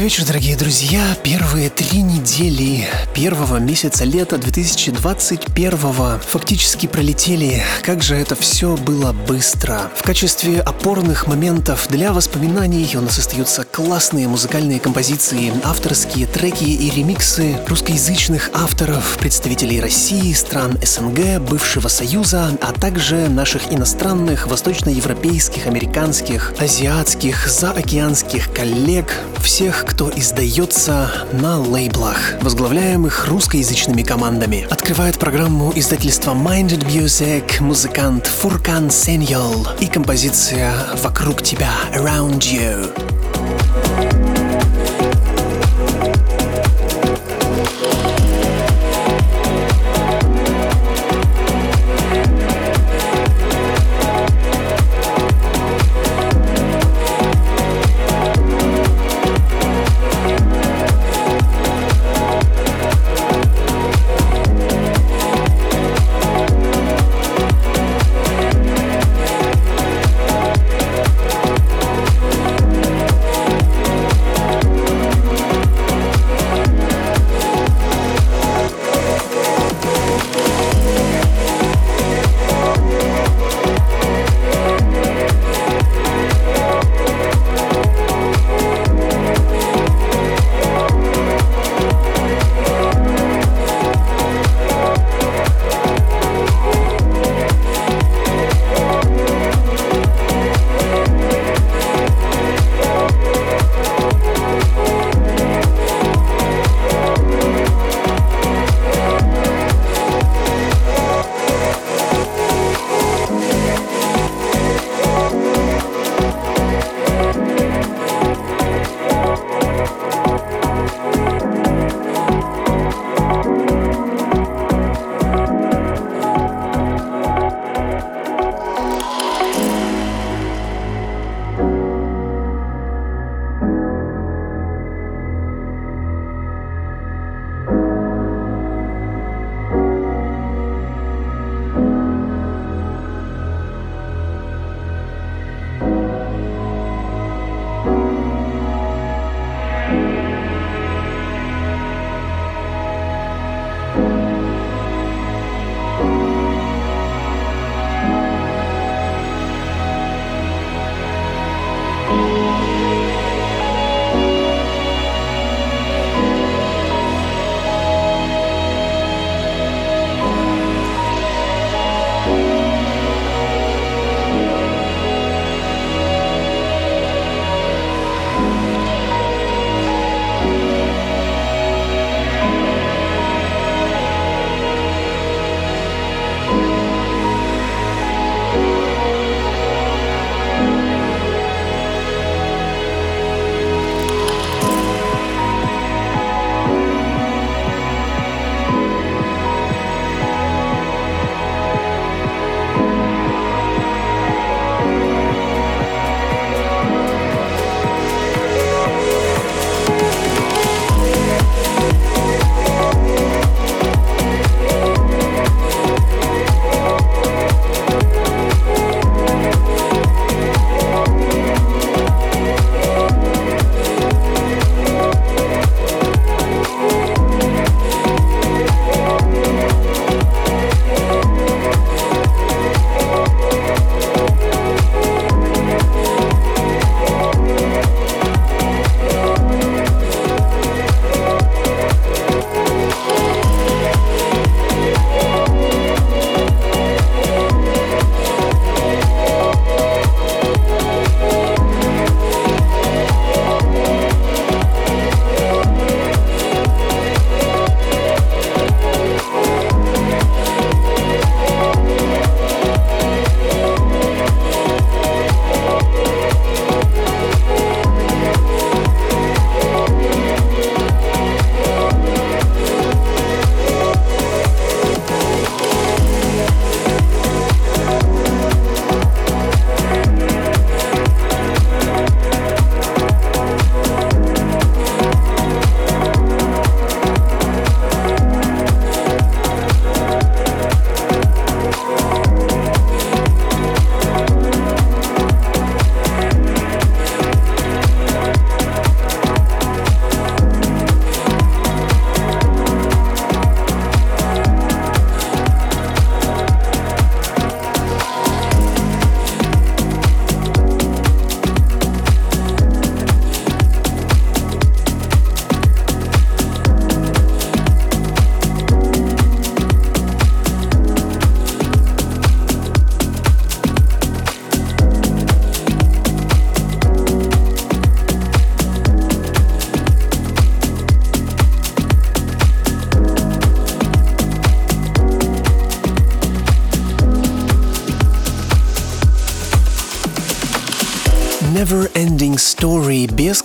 Добрый вечер, дорогие друзья. Первые три недели первого месяца лета 2021 фактически пролетели. Как же это все было быстро. В качестве опорных моментов для воспоминаний у нас остаются классные музыкальные композиции, авторские треки и ремиксы русскоязычных авторов, представителей России, стран СНГ, бывшего Союза, а также наших иностранных, восточноевропейских, американских, азиатских, заокеанских коллег, всех кто издается на лейблах, возглавляемых русскоязычными командами. Открывает программу издательства Minded Music музыкант Фуркан Сеньол и композиция «Вокруг тебя» Around You.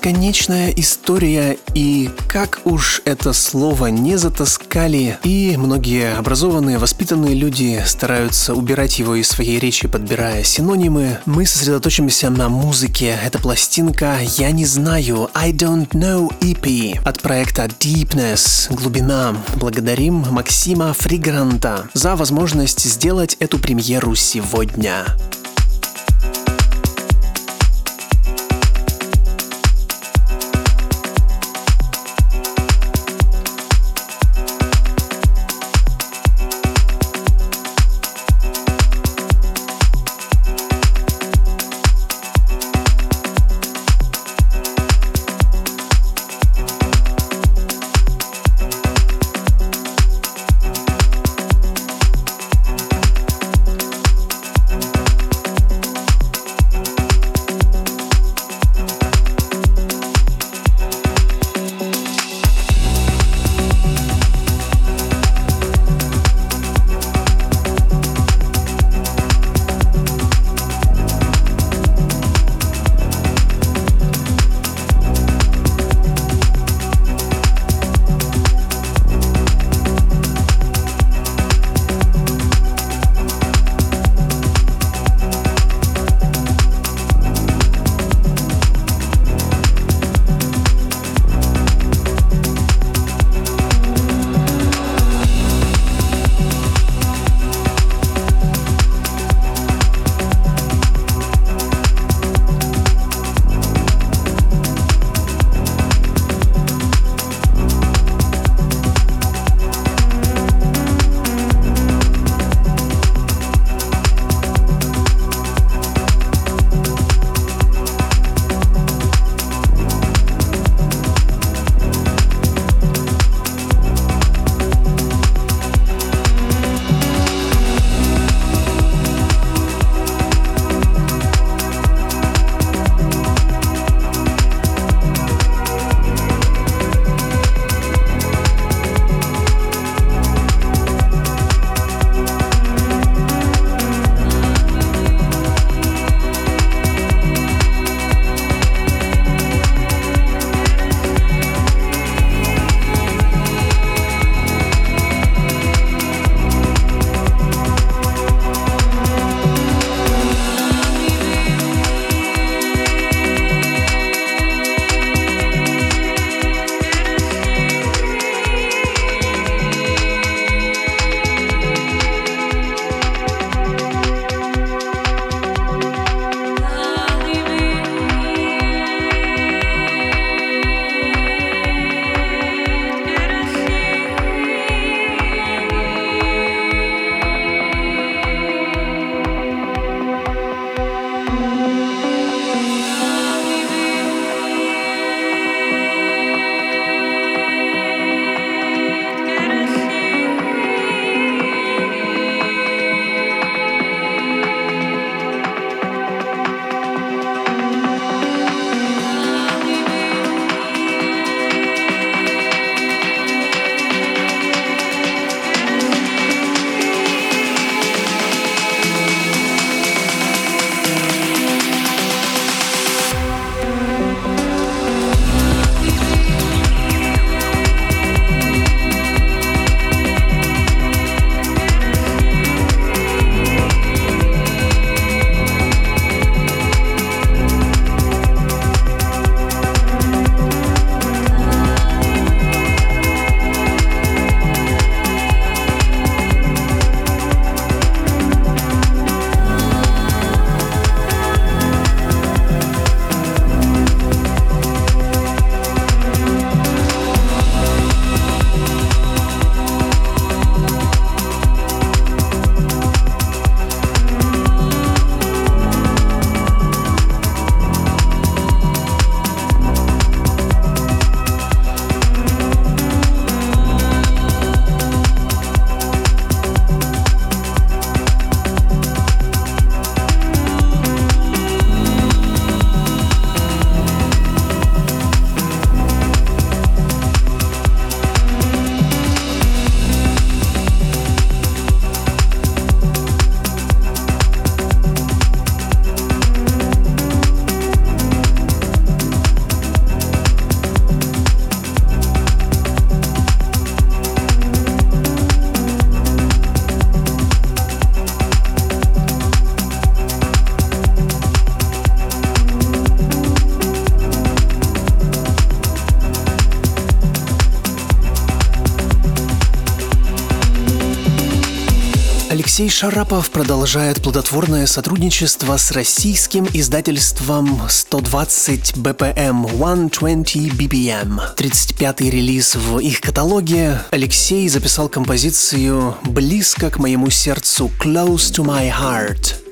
Бесконечная история, и как уж это слово не затаскали, и многие образованные, воспитанные люди стараются убирать его из своей речи, подбирая синонимы, мы сосредоточимся на музыке. Это пластинка «Я не знаю» I Don't Know EP от проекта Deepness, глубина. Благодарим Максима Фригранта за возможность сделать эту премьеру сегодня. Алексей Шарапов продолжает плодотворное сотрудничество с российским издательством 120 BPM 120 BPM. 35-й релиз в их каталоге. Алексей записал композицию «Близко к моему сердцу» «Close to my heart».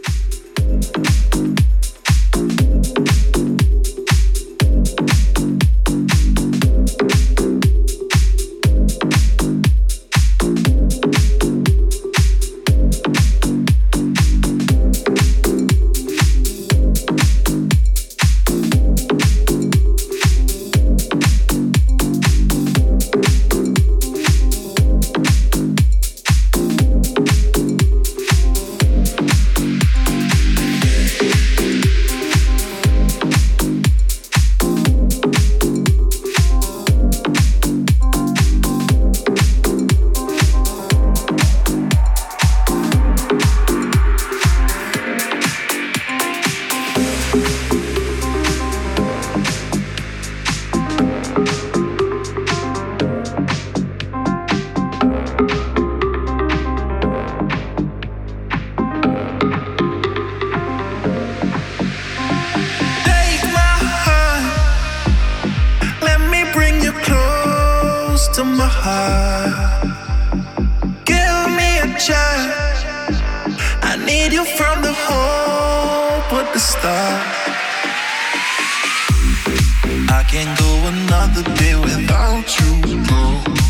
stop. I can't go another day without you.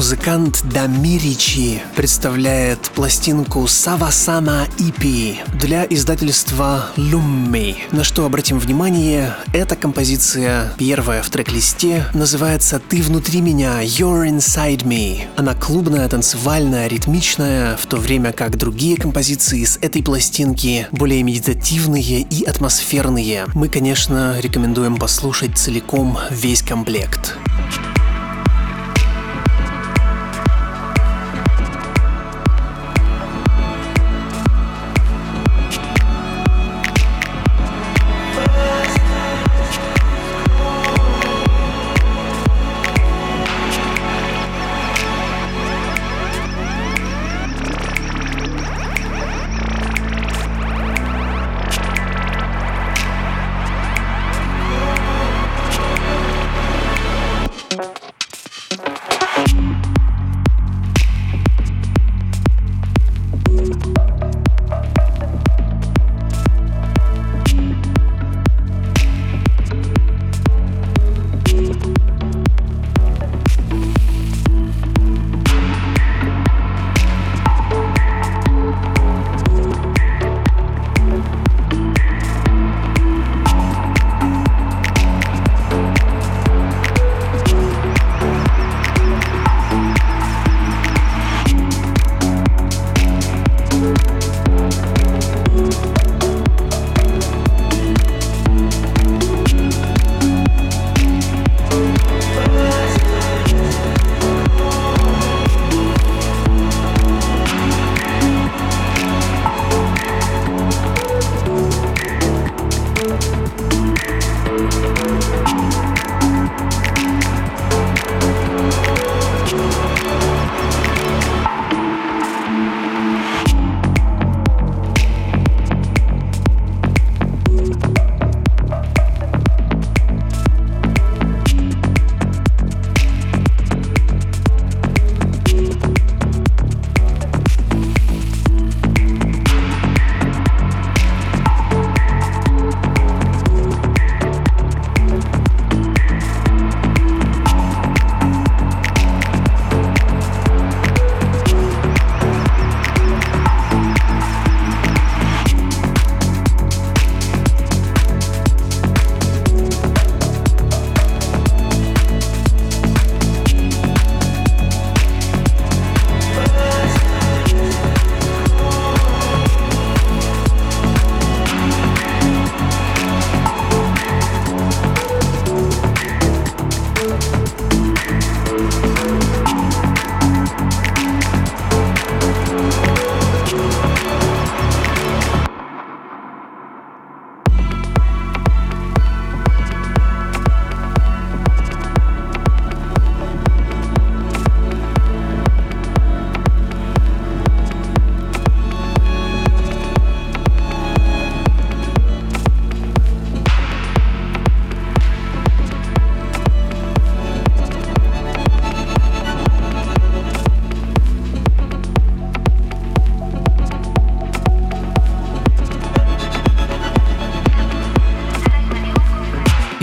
Музыкант Дамиричи, представляет пластинку Савасама Ипи для издательства Lummi. На что обратим внимание, эта композиция, первая в трек-листе, называется «Ты внутри меня», «You're inside me». Она клубная, танцевальная, ритмичная, в то время как другие композиции с этой пластинки более медитативные и атмосферные. Мы, конечно, рекомендуем послушать целиком весь комплект.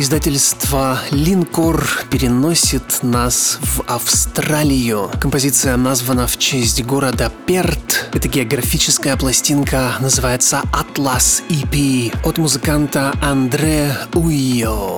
Издательство Линкор переносит нас в Австралию. Композиция названа в честь города Перт. Это географическая пластинка, называется Atlas EP от музыканта Андре Уйо.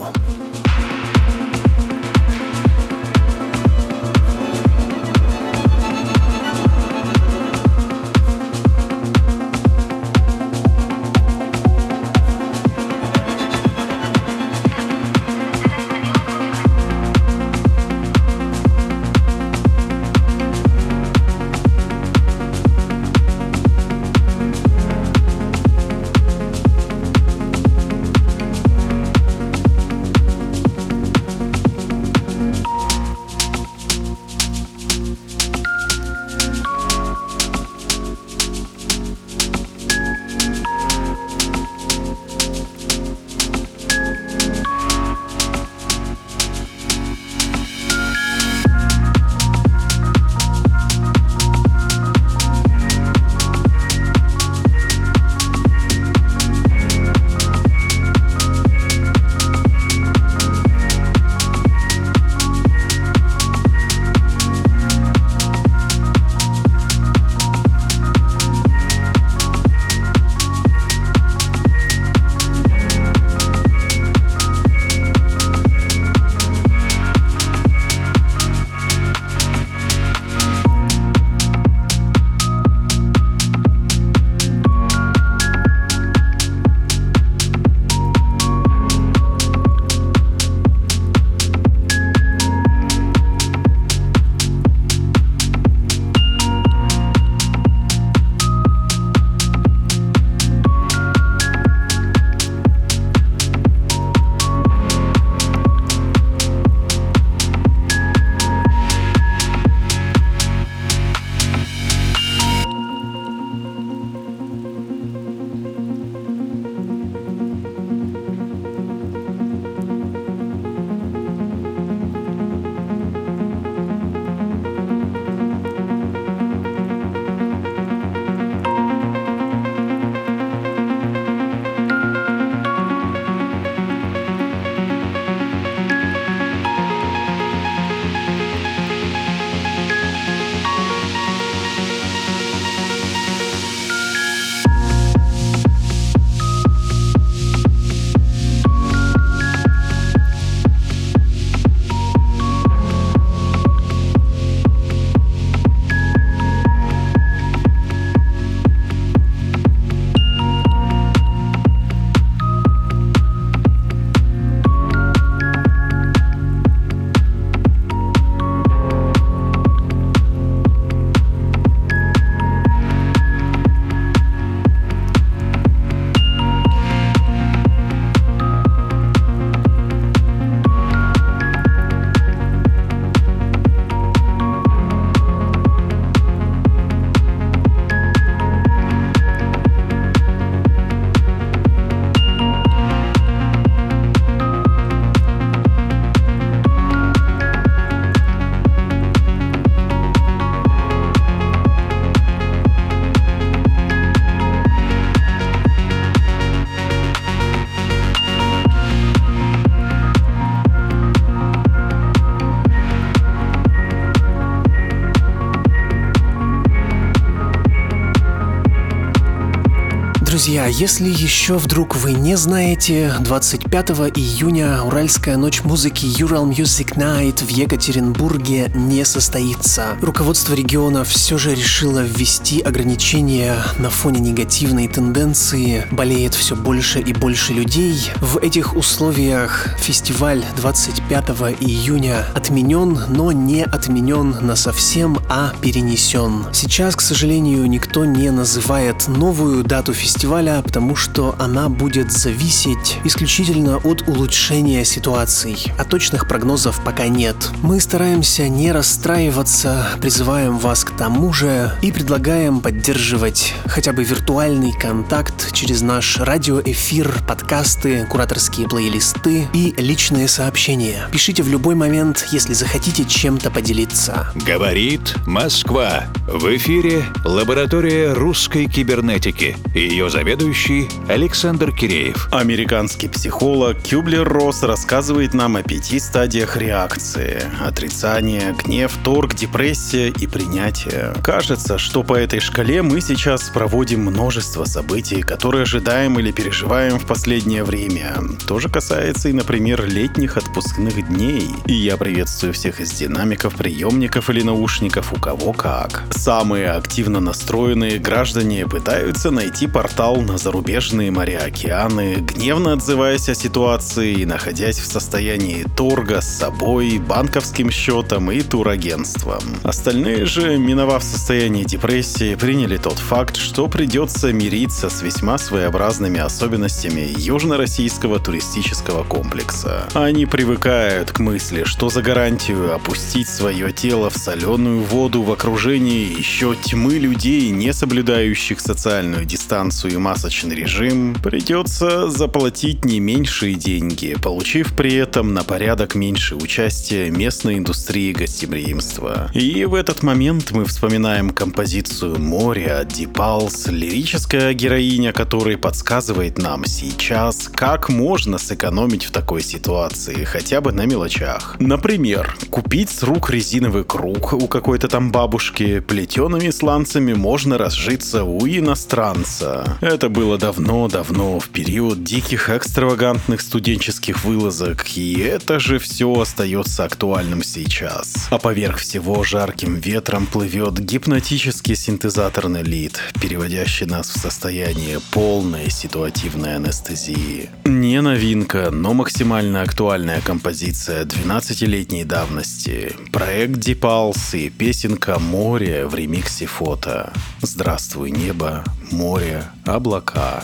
Друзья, если еще вдруг вы не знаете, 25 июня Уральская ночь музыки Ural Music Night в Екатеринбурге не состоится. Руководство региона все же решило ввести ограничения на фоне негативной тенденции. Болеет все больше и больше людей. В этих условиях фестиваль 25 июня отменен, но не отменен на совсем, а перенесен. Сейчас, к сожалению, никто не называет новую дату фестиваля фестиваля, потому что она будет зависеть исключительно от улучшения ситуаций, а точных прогнозов пока нет. Мы стараемся не расстраиваться, призываем вас к тому же и предлагаем поддерживать хотя бы виртуальный контакт через наш радиоэфир, подкасты, кураторские плейлисты и личные сообщения. Пишите в любой момент, если захотите чем-то поделиться. Говорит Москва. В эфире лаборатория русской кибернетики. Ее Заведующий Александр Киреев. Американский психолог Кюблер-Росс рассказывает нам о пяти стадиях реакции. Отрицание, гнев, торг, депрессия и принятие. Кажется, что по этой шкале мы сейчас проводим множество событий, которые ожидаем или переживаем в последнее время. То же касается и, например, летних отпускных дней. И я приветствую всех из динамиков, приемников или наушников, у кого как. Самые активно настроенные граждане пытаются найти портал на зарубежные моря, океаны, гневно отзываясь о ситуации и находясь в состоянии торга с собой, банковским счетом и турагентством. Остальные же, миновав состояние депрессии, приняли тот факт, что придется мириться с весьма своеобразными особенностями южно-российского туристического комплекса. Они привыкают к мысли, что за гарантию опустить свое тело в соленую воду в окружении еще тьмы людей, не соблюдающих социальную дистанцию и масочный режим, придется заплатить не меньшие деньги, получив при этом на порядок меньше участия местной индустрии гостеприимства. И в этот момент мы вспоминаем композицию «Море» от Pulse, лирическая героиня которой подсказывает нам сейчас, как можно сэкономить в такой ситуации, хотя бы на мелочах. Например, купить с рук резиновый круг у какой-то там бабушки, плетеными сланцами можно разжиться у иностранца. Это было давно-давно, в период диких экстравагантных студенческих вылазок, и это же все остается актуальным сейчас. А поверх всего жарким ветром плывет гипнотический синтезаторный лид, переводящий нас в состояние полной ситуативной анестезии. Не новинка, но максимально актуальная композиция 12-летней давности. Проект Pulse и песенка «Море» в ремиксе фото. Здравствуй, небо, море, облака.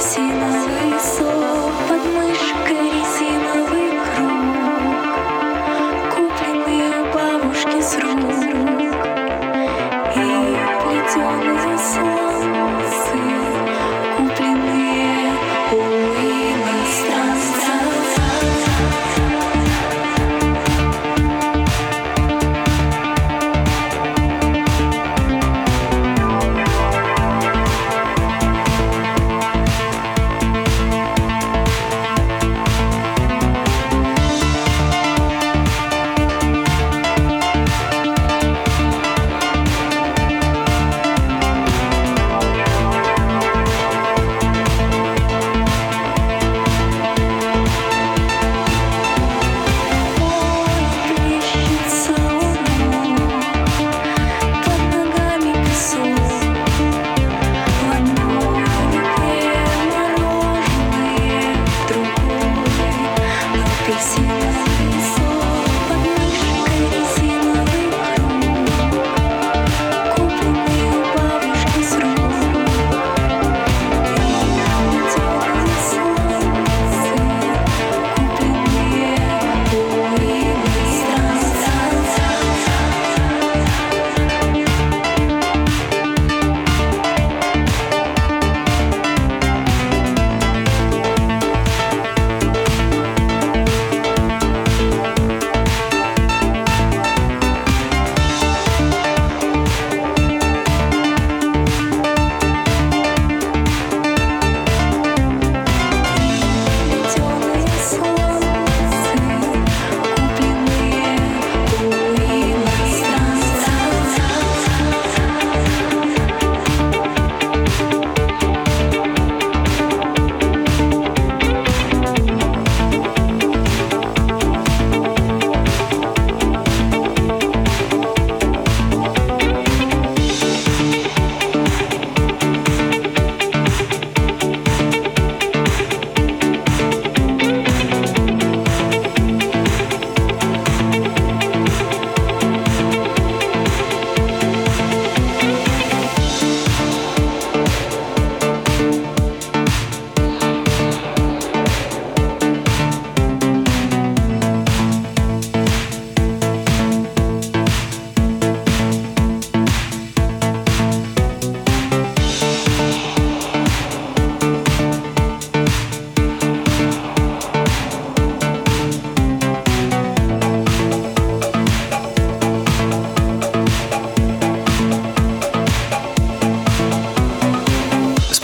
See the way so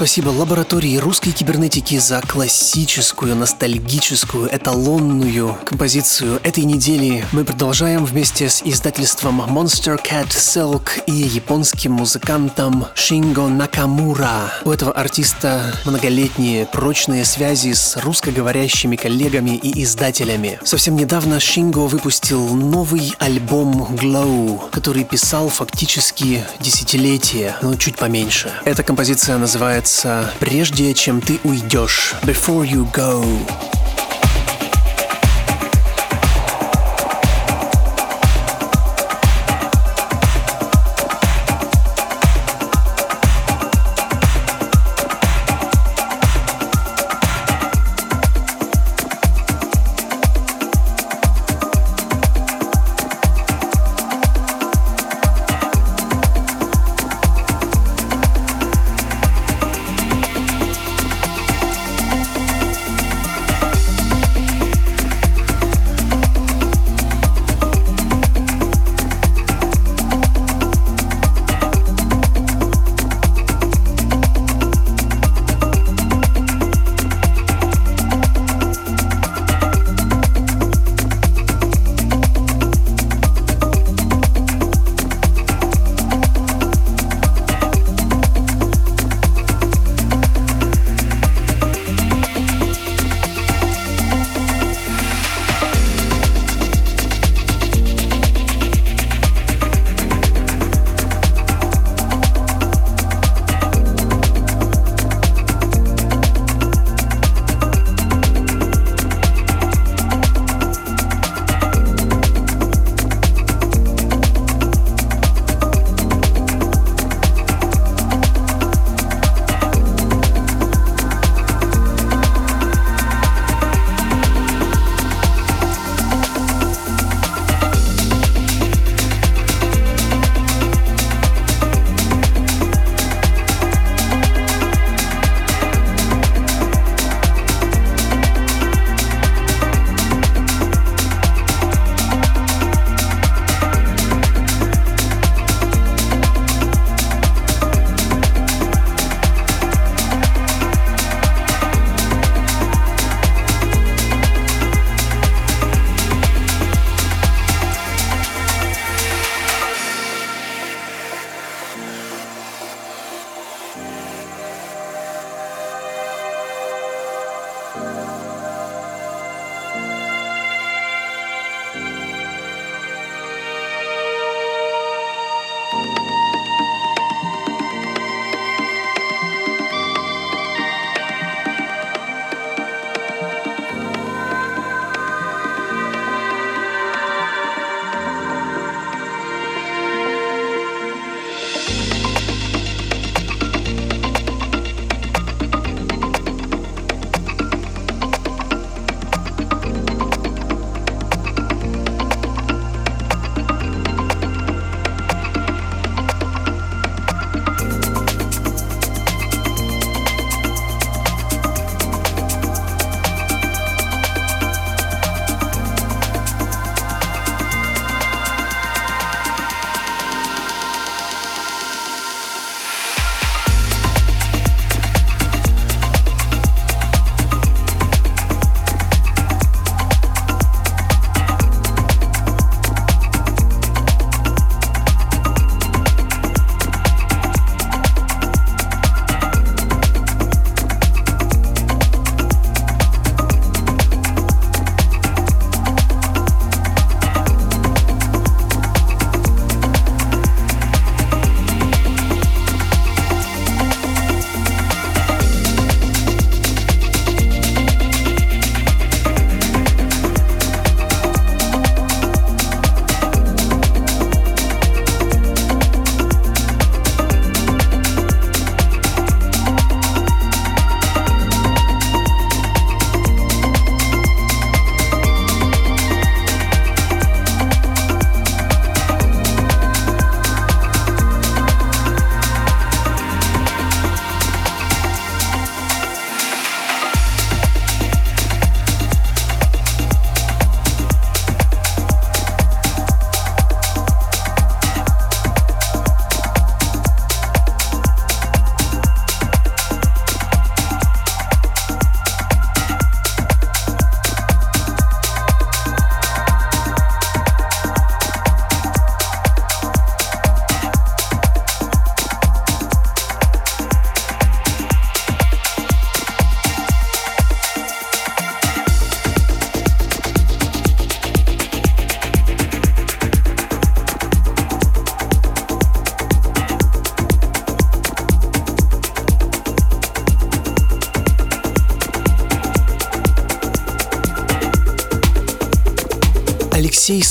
Спасибо лаборатории русской кибернетики за классическую, ностальгическую, эталонную композицию этой недели. Мы продолжаем вместе с издательством Monster Cat Silk и японским музыкантом Шинго Накамура. У этого артиста многолетние прочные связи с русскоговорящими коллегами и издателями. Совсем недавно Шинго выпустил новый альбом Glow, который писал фактически десятилетие, но чуть поменьше. Эта композиция называется называется «Прежде чем ты уйдешь» «Before you go».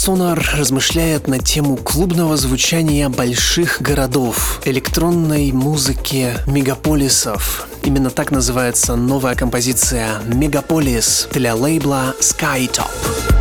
Сонар размышляет на тему клубного звучания больших городов, электронной музыки мегаполисов. Именно так называется новая композиция «Мегаполис» для лейбла Skytop.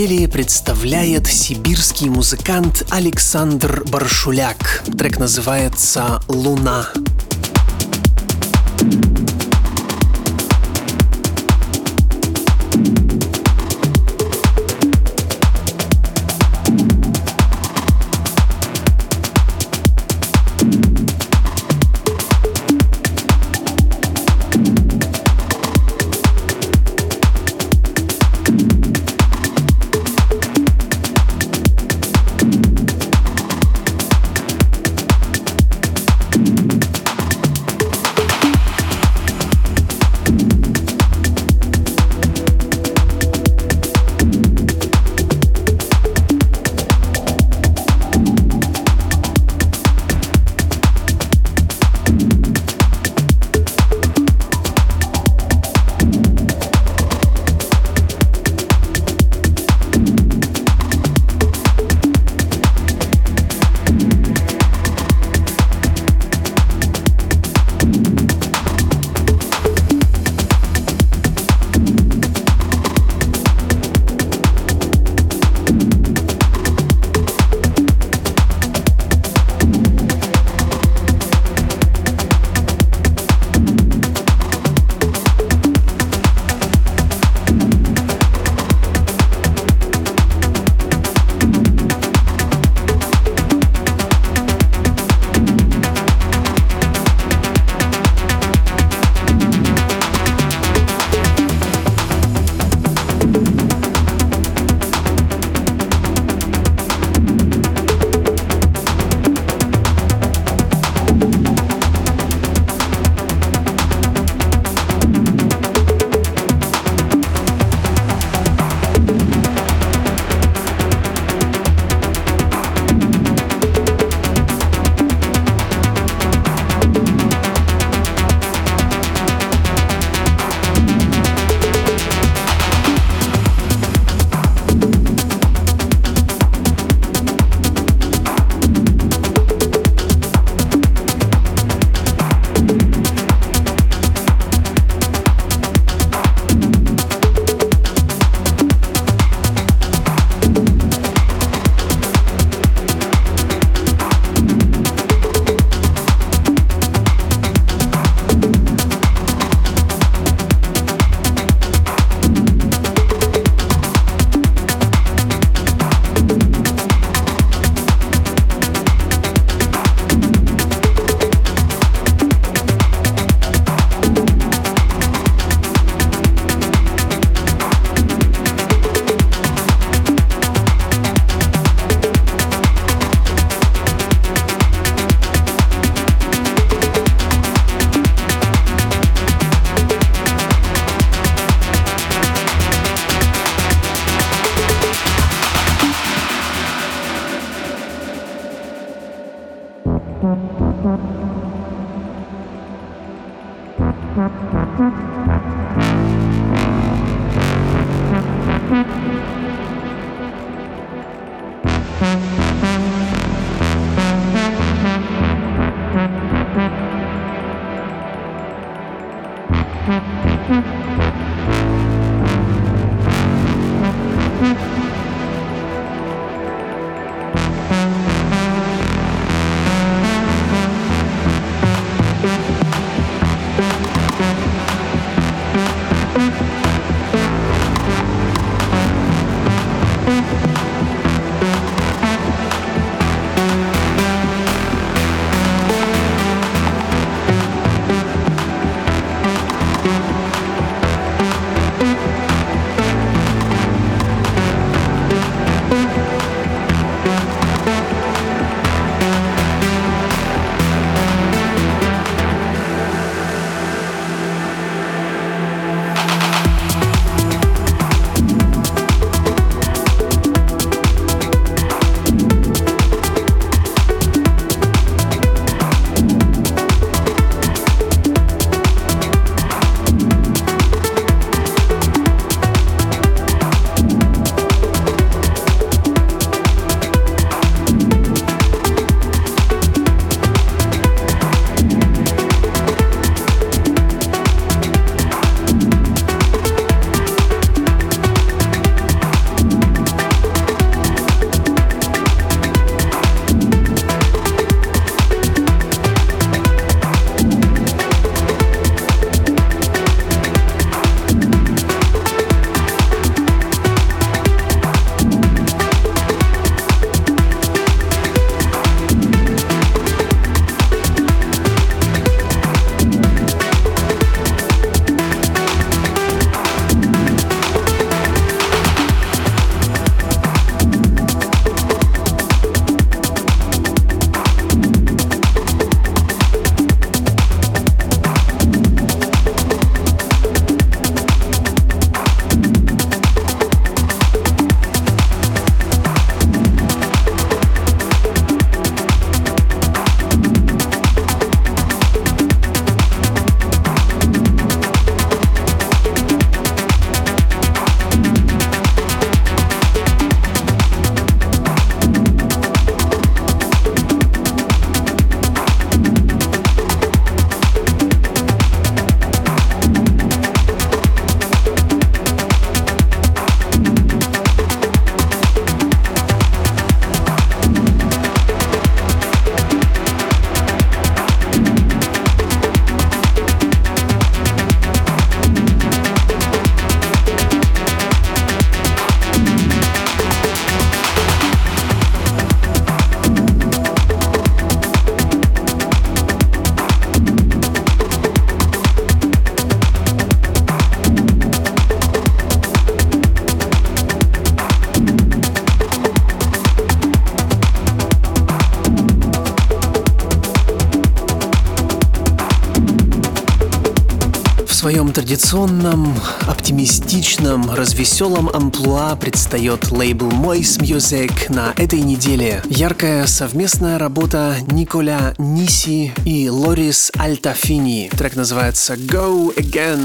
Недели представляет сибирский музыкант Александр Баршуляк. Трек называется «Луна». Своем традиционном, оптимистичном, развеселом амплуа предстает лейбл Moist Music на этой неделе. Яркая совместная работа Николя Ниси и Лорис Альтафини. Трек называется Go Again.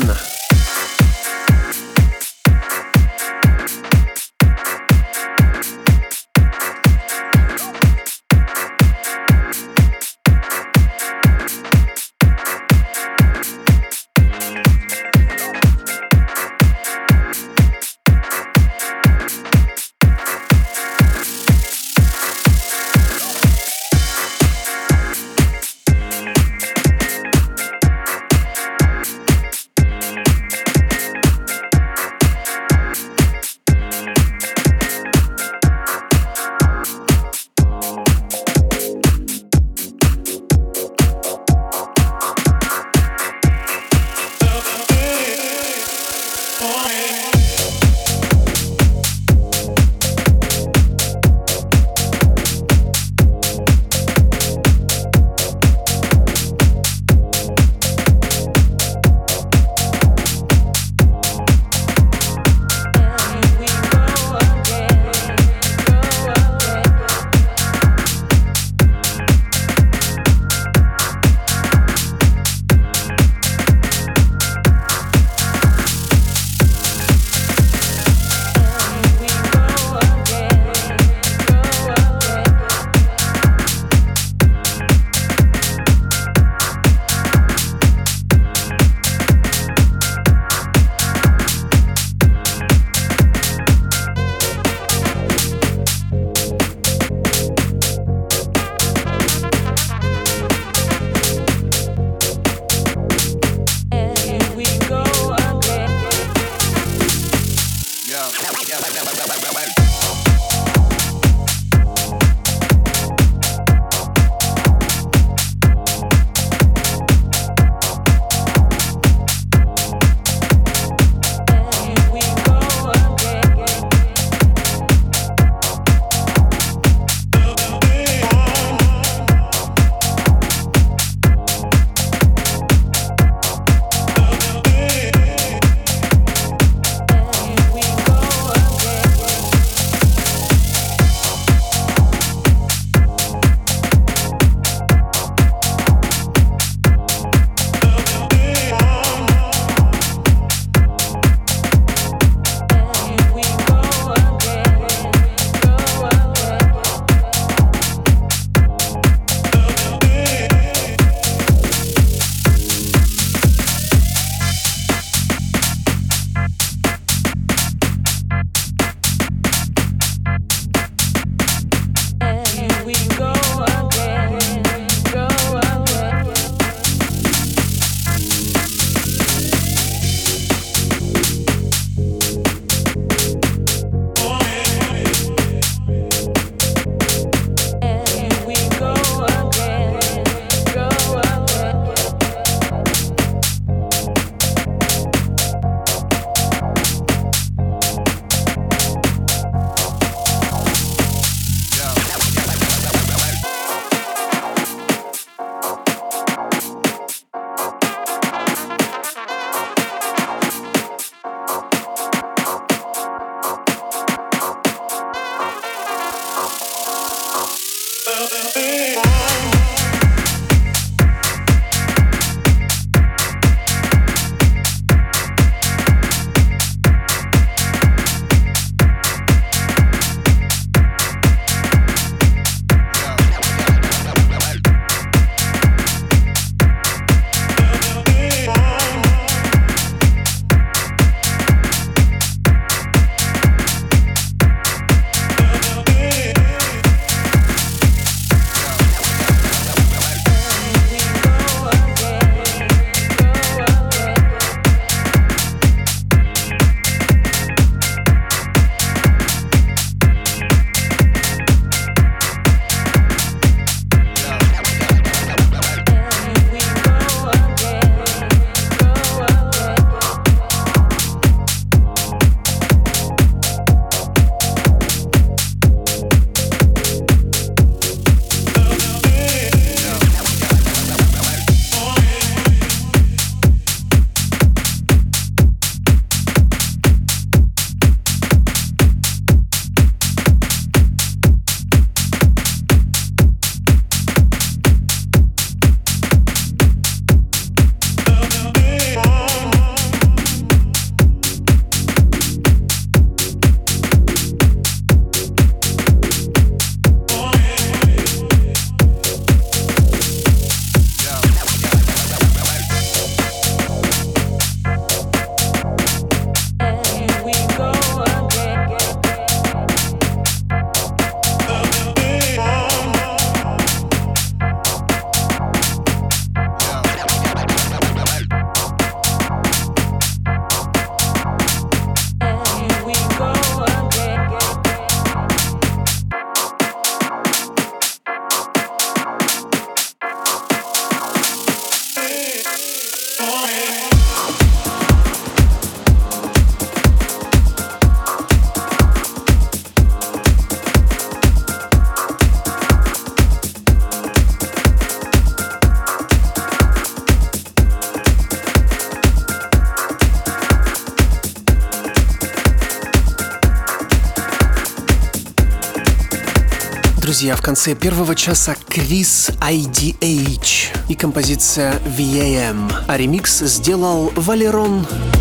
Друзья, в конце первого часа Крис IDH и композиция VAM, а ремикс сделал Валерон. Валерон.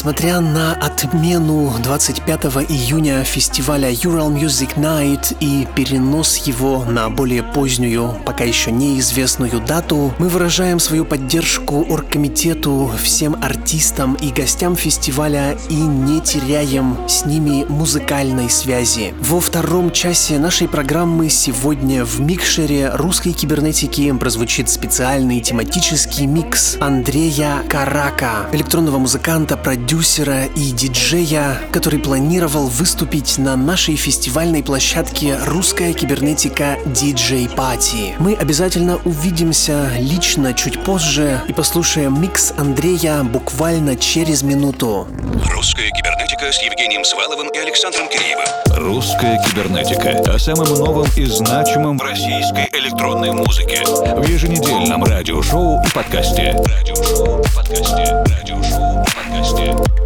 Несмотря на отмену 25 июня фестиваля Ural Music Night и перенос его на более позднюю, пока еще неизвестную дату, мы выражаем свою поддержку оргкомитету, всем артистам и гостям фестиваля и не теряем с ними музыкальной связи. Во втором часе нашей программы сегодня в микшере русской кибернетики прозвучит специальный тематический микс Андрея Карака, электронного музыканта, продюсера и диджея, который планировал выступить на нашей фестивальной площадке «Русская кибернетика DJ Party». Мы обязательно увидимся лично чуть позже и послушаем микс Андрея буквально через минуту. Русская кибернетика с Евгением Сваловым и Александром Киреевым. Русская кибернетика о самом новом и значимом в российской электронной музыке в еженедельном радиошоу и подкасте. Радиошоу и подкасте. Радиошоу и подкасте.